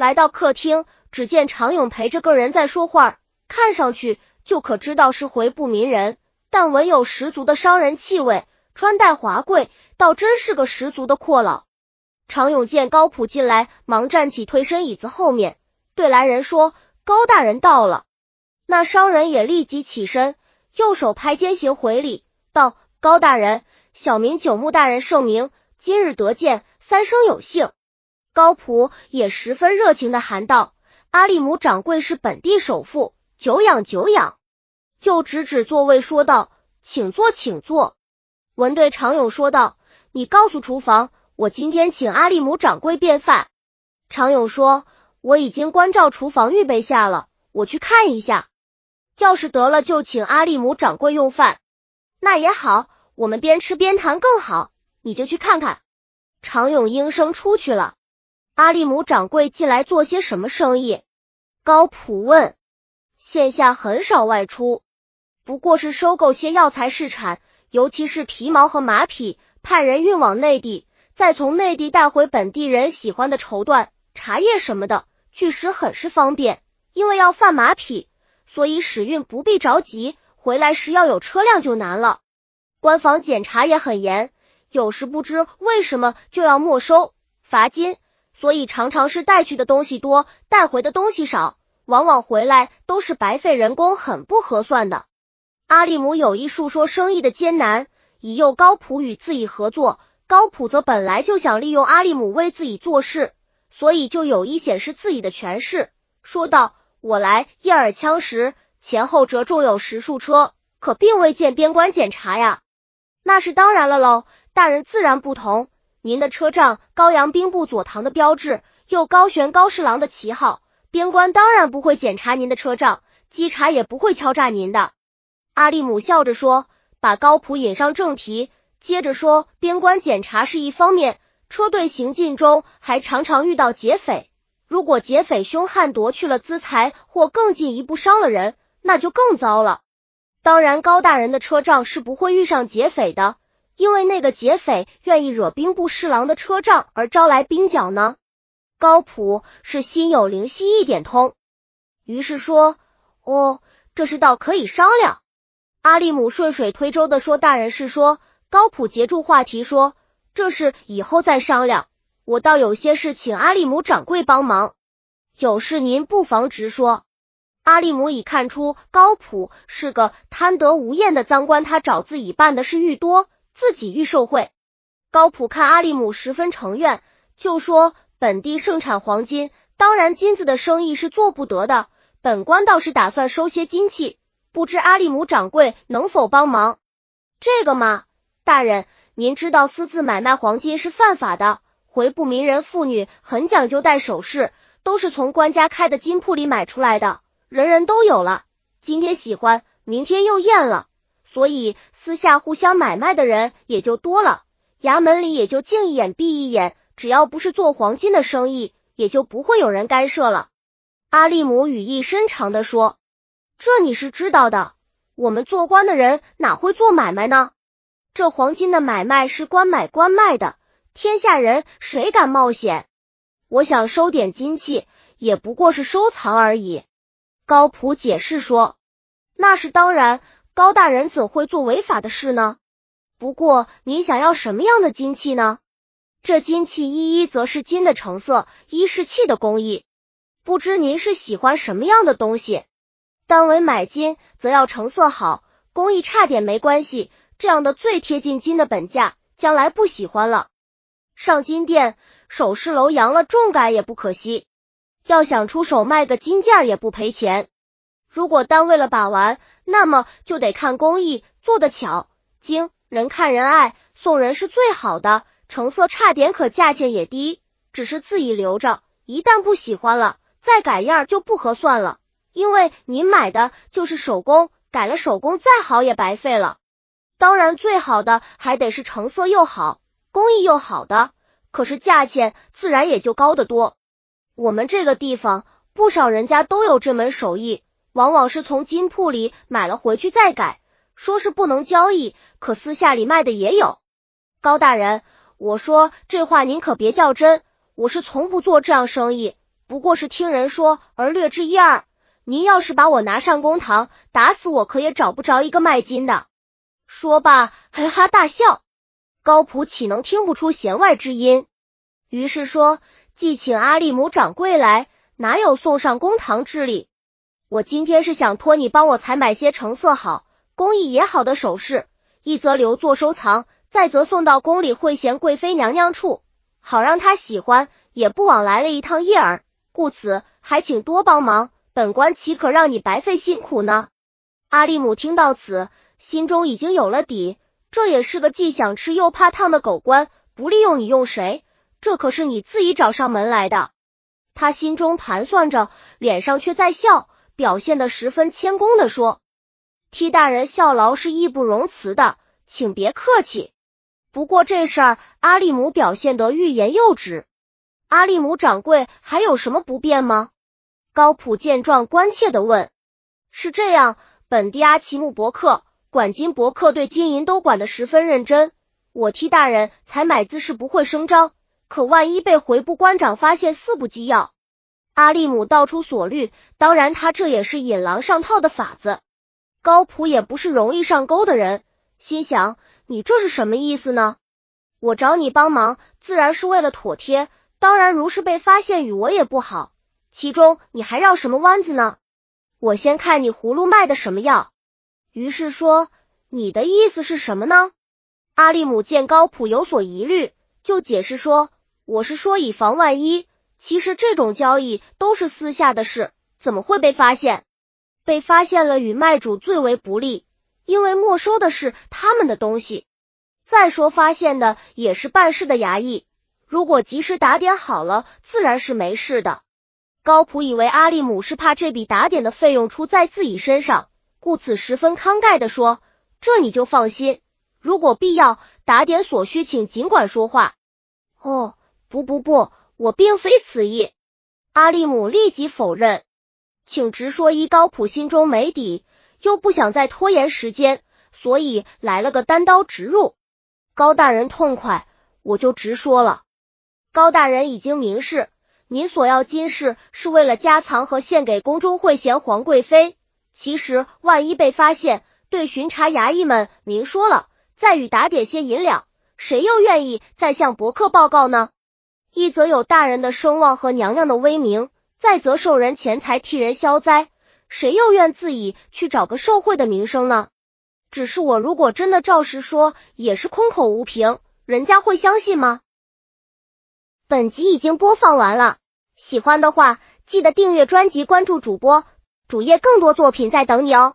来到客厅，只见常勇陪着个人在说话，看上去就可知道是回部民人，但闻有十足的商人气味，穿戴华贵，倒真是个十足的阔佬。常勇见高普进来，忙站起，退身椅子后面，对来人说：“高大人到了。”那商人也立即起身，右手拍肩行回礼，道：“高大人，小名九牧大人圣明，今日得见，三生有幸。”高普也十分热情的喊道：“阿力姆掌柜是本地首富，久仰久仰。”就指指座位说道：“请坐，请坐。”文对常勇说道：“你告诉厨房。”我今天请阿力姆掌柜便饭。常勇说：“我已经关照厨房预备下了，我去看一下。要是得了，就请阿力姆掌柜用饭。那也好，我们边吃边谈更好。你就去看看。”常勇应声出去了。阿力姆掌柜近来做些什么生意？高普问。线下很少外出，不过是收购些药材试产，尤其是皮毛和马匹，派人运往内地。再从内地带回本地人喜欢的绸缎、茶叶什么的，据实很是方便。因为要贩马匹，所以使运不必着急，回来时要有车辆就难了。官方检查也很严，有时不知为什么就要没收罚金，所以常常是带去的东西多，带回的东西少，往往回来都是白费人工，很不合算的。阿利姆有意述说生意的艰难，以诱高普与自己合作。高普则本来就想利用阿利姆为自己做事，所以就有意显示自己的权势，说道：“我来叶尔羌时，前后折重有十数车，可并未见边关检查呀。”那是当然了喽，大人自然不同。您的车仗高阳兵部左堂的标志，又高悬高侍郎的旗号，边关当然不会检查您的车仗，稽查也不会敲诈您的。阿利姆笑着说，把高普引上正题。接着说，边关检查是一方面，车队行进中还常常遇到劫匪。如果劫匪凶悍夺去了资财，或更进一步伤了人，那就更糟了。当然，高大人的车仗是不会遇上劫匪的，因为那个劫匪愿意惹兵部侍郎的车仗而招来兵角呢。高普是心有灵犀一点通，于是说：“哦，这事倒可以商量。”阿利姆顺水推舟的说：“大人是说。”高普截住话题说：“这事以后再商量，我倒有些事请阿利姆掌柜帮忙。有事您不妨直说。”阿利姆已看出高普是个贪得无厌的赃官，他找自己办的事愈多，自己愈受贿。高普看阿利姆十分诚愿，就说：“本地盛产黄金，当然金子的生意是做不得的。本官倒是打算收些金器，不知阿利姆掌柜能否帮忙？这个嘛。”大人，您知道私自买卖黄金是犯法的。回部名人妇女很讲究戴首饰，都是从官家开的金铺里买出来的，人人都有了。今天喜欢，明天又厌了，所以私下互相买卖的人也就多了，衙门里也就静一眼闭一眼，只要不是做黄金的生意，也就不会有人干涉了。阿利姆语意深长的说：“这你是知道的，我们做官的人哪会做买卖呢？”这黄金的买卖是官买官卖的，天下人谁敢冒险？我想收点金器，也不过是收藏而已。高普解释说：“那是当然，高大人怎会做违法的事呢？不过您想要什么样的金器呢？这金器一一则是金的成色，一是器的工艺，不知您是喜欢什么样的东西？单为买金，则要成色好，工艺差点没关系。”这样的最贴近金的本价，将来不喜欢了，上金店、首饰楼扬了重改也不可惜。要想出手卖个金件也不赔钱。如果单为了把玩，那么就得看工艺，做的巧精，人看人爱，送人是最好的。成色差点，可价钱也低，只是自己留着，一旦不喜欢了，再改样就不合算了。因为您买的就是手工，改了手工再好也白费了。当然，最好的还得是成色又好、工艺又好的，可是价钱自然也就高得多。我们这个地方不少人家都有这门手艺，往往是从金铺里买了回去再改，说是不能交易，可私下里卖的也有。高大人，我说这话您可别较真，我是从不做这样生意。不过是听人说而略知一二。您要是把我拿上公堂，打死我可也找不着一个卖金的。说罢，哈哈大笑。高普岂能听不出弦外之音？于是说：“既请阿利姆掌柜来，哪有送上公堂之礼？我今天是想托你帮我采买些成色好、工艺也好的首饰，一则留作收藏，再则送到宫里会贤贵妃娘娘处，好让她喜欢，也不枉来了一趟夜儿。故此，还请多帮忙。”本官岂可让你白费辛苦呢？阿力姆听到此，心中已经有了底。这也是个既想吃又怕烫的狗官，不利用你用谁？这可是你自己找上门来的。他心中盘算着，脸上却在笑，表现的十分谦恭的说：“替大人效劳是义不容辞的，请别客气。不过这事儿，阿利姆表现得欲言又止。阿利姆掌柜还有什么不便吗？”高普见状，关切的问：“是这样，本地阿奇木伯克管金伯克对金银都管得十分认真。我替大人采买姿势不会声张，可万一被回部官长发现，四不机要。阿利姆道出所虑，当然他这也是引狼上套的法子。高普也不是容易上钩的人，心想：你这是什么意思呢？我找你帮忙，自然是为了妥帖。当然，如是被发现，与我也不好。”其中你还绕什么弯子呢？我先看你葫芦卖的什么药。于是说：“你的意思是什么呢？”阿利姆见高普有所疑虑，就解释说：“我是说以防万一。其实这种交易都是私下的事，怎么会被发现？被发现了，与卖主最为不利，因为没收的是他们的东西。再说发现的也是办事的衙役，如果及时打点好了，自然是没事的。”高普以为阿利姆是怕这笔打点的费用出在自己身上，故此十分慷慨的说：“这你就放心，如果必要打点所需，请尽管说话。”哦，不不不，我并非此意。阿利姆立即否认，请直说。伊高普心中没底，又不想再拖延时间，所以来了个单刀直入。高大人痛快，我就直说了。高大人已经明示。您索要金饰是为了加藏和献给宫中惠贤皇贵妃。其实万一被发现，对巡查衙役们明说了，再与打点些银两，谁又愿意再向伯克报告呢？一则有大人的声望和娘娘的威名，再则受人钱财替人消灾，谁又愿自己去找个受贿的名声呢？只是我如果真的照实说，也是空口无凭，人家会相信吗？本集已经播放完了。喜欢的话，记得订阅专辑，关注主播，主页更多作品在等你哦。